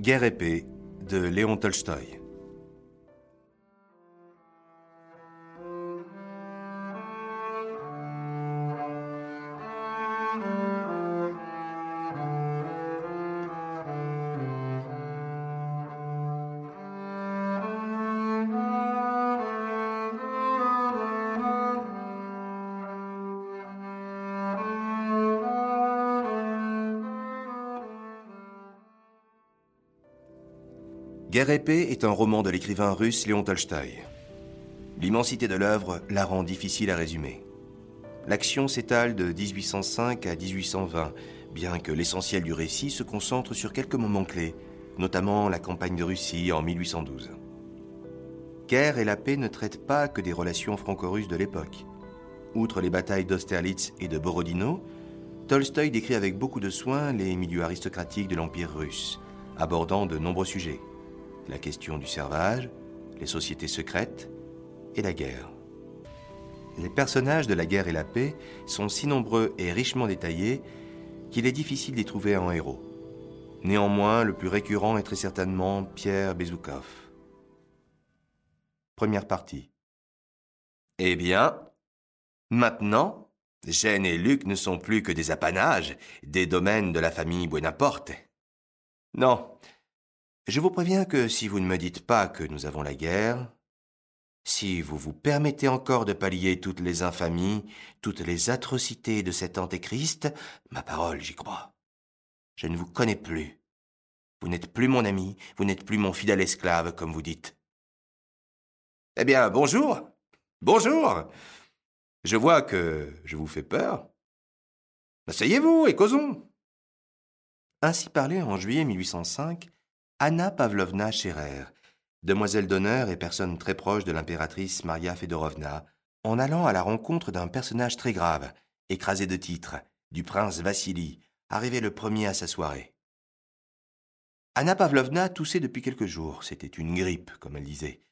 Guerre et paix de Léon Tolstoï. Guerre épée est un roman de l'écrivain russe Léon Tolstoï. L'immensité de l'œuvre la rend difficile à résumer. L'action s'étale de 1805 à 1820, bien que l'essentiel du récit se concentre sur quelques moments clés, notamment la campagne de Russie en 1812. Guerre et la paix ne traitent pas que des relations franco-russes de l'époque. Outre les batailles d'Austerlitz et de Borodino, Tolstoï décrit avec beaucoup de soin les milieux aristocratiques de l'Empire russe, abordant de nombreux sujets la question du servage, les sociétés secrètes et la guerre. Les personnages de la guerre et la paix sont si nombreux et richement détaillés qu'il est difficile d'y trouver un héros. Néanmoins, le plus récurrent est très certainement Pierre Bezoukov. Première partie. Eh bien, maintenant, Gênes et Luc ne sont plus que des apanages, des domaines de la famille Buonaparte. Non, je vous préviens que si vous ne me dites pas que nous avons la guerre, si vous vous permettez encore de pallier toutes les infamies, toutes les atrocités de cet antéchrist, ma parole, j'y crois. Je ne vous connais plus. Vous n'êtes plus mon ami, vous n'êtes plus mon fidèle esclave, comme vous dites. Eh bien, bonjour. Bonjour. Je vois que je vous fais peur. Asseyez-vous et causons. Ainsi parlait en juillet 1805 Anna Pavlovna Scherer, demoiselle d'honneur et personne très proche de l'impératrice Maria Fedorovna, en allant à la rencontre d'un personnage très grave, écrasé de titres, du prince Vassili, arrivé le premier à sa soirée. Anna Pavlovna toussait depuis quelques jours, c'était une grippe, comme elle disait.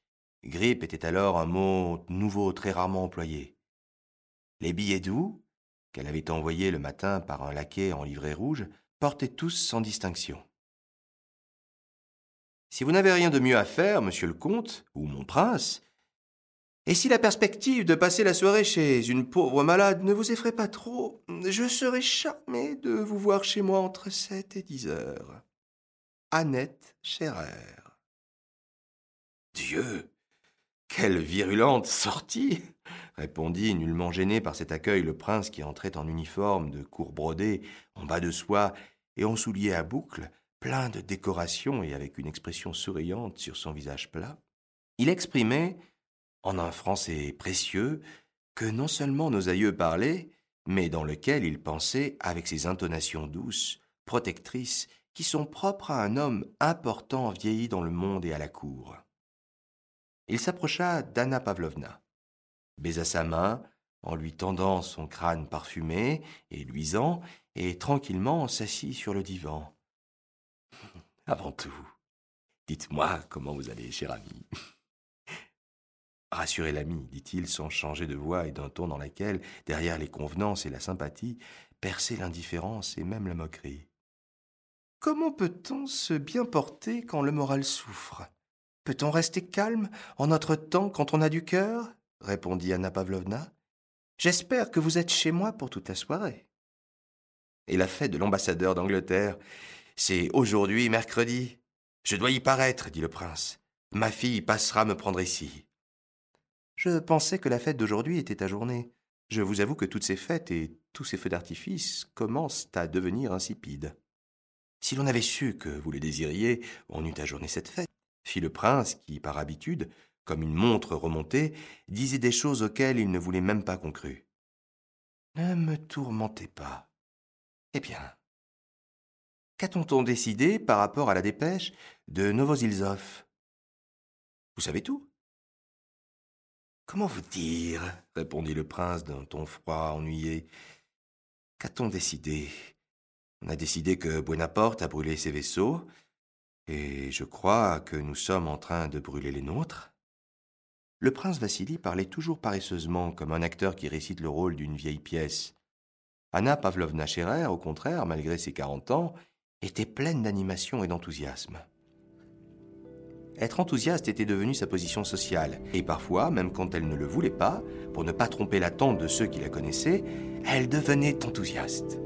Grippe était alors un mot nouveau très rarement employé. Les billets doux, qu'elle avait envoyés le matin par un laquais en livrée rouge, portaient tous sans distinction. Si vous n'avez rien de mieux à faire, monsieur le comte, ou mon prince, et si la perspective de passer la soirée chez une pauvre malade ne vous effraie pas trop, je serais charmé de vous voir chez moi entre sept et dix heures. Annette Scherer. Dieu Quelle virulente sortie répondit, nullement gêné par cet accueil, le prince qui entrait en uniforme de cour brodée, en bas de soie et en souliers à boucles, plein de décorations et avec une expression souriante sur son visage plat, il exprimait, en un français précieux, que non seulement nos aïeux parlaient, mais dans lequel il pensait avec ces intonations douces, protectrices, qui sont propres à un homme important vieilli dans le monde et à la cour. Il s'approcha d'Anna Pavlovna, baisa sa main en lui tendant son crâne parfumé et luisant, et tranquillement s'assit sur le divan. Avant tout, dites-moi comment vous allez, cher ami. Rassurez l'ami, dit-il sans changer de voix et d'un ton dans lequel, derrière les convenances et la sympathie, perçait l'indifférence et même la moquerie. Comment peut-on se bien porter quand le moral souffre? Peut-on rester calme en notre temps quand on a du cœur? répondit Anna Pavlovna. J'espère que vous êtes chez moi pour toute la soirée. Et la fête de l'ambassadeur d'Angleterre c'est aujourd'hui mercredi. Je dois y paraître, dit le prince. Ma fille passera me prendre ici. Je pensais que la fête d'aujourd'hui était ta journée. Je vous avoue que toutes ces fêtes et tous ces feux d'artifice commencent à devenir insipides. Si l'on avait su que vous les désiriez, on eût ajourné cette fête, fit le prince qui, par habitude, comme une montre remontée, disait des choses auxquelles il ne voulait même pas qu'on crût. Ne me tourmentez pas. Eh bien, Qu'a-t-on décidé par rapport à la dépêche de Novozilzov Vous savez tout Comment vous dire répondit le prince d'un ton froid, ennuyé. Qu'a-t-on décidé? On a décidé que Buonaparte a brûlé ses vaisseaux, et je crois que nous sommes en train de brûler les nôtres. Le prince Vassili parlait toujours paresseusement, comme un acteur qui récite le rôle d'une vieille pièce. Anna Pavlovna Scherer, au contraire, malgré ses quarante ans, était pleine d'animation et d'enthousiasme. Être enthousiaste était devenue sa position sociale, et parfois, même quand elle ne le voulait pas, pour ne pas tromper l'attente de ceux qui la connaissaient, elle devenait enthousiaste.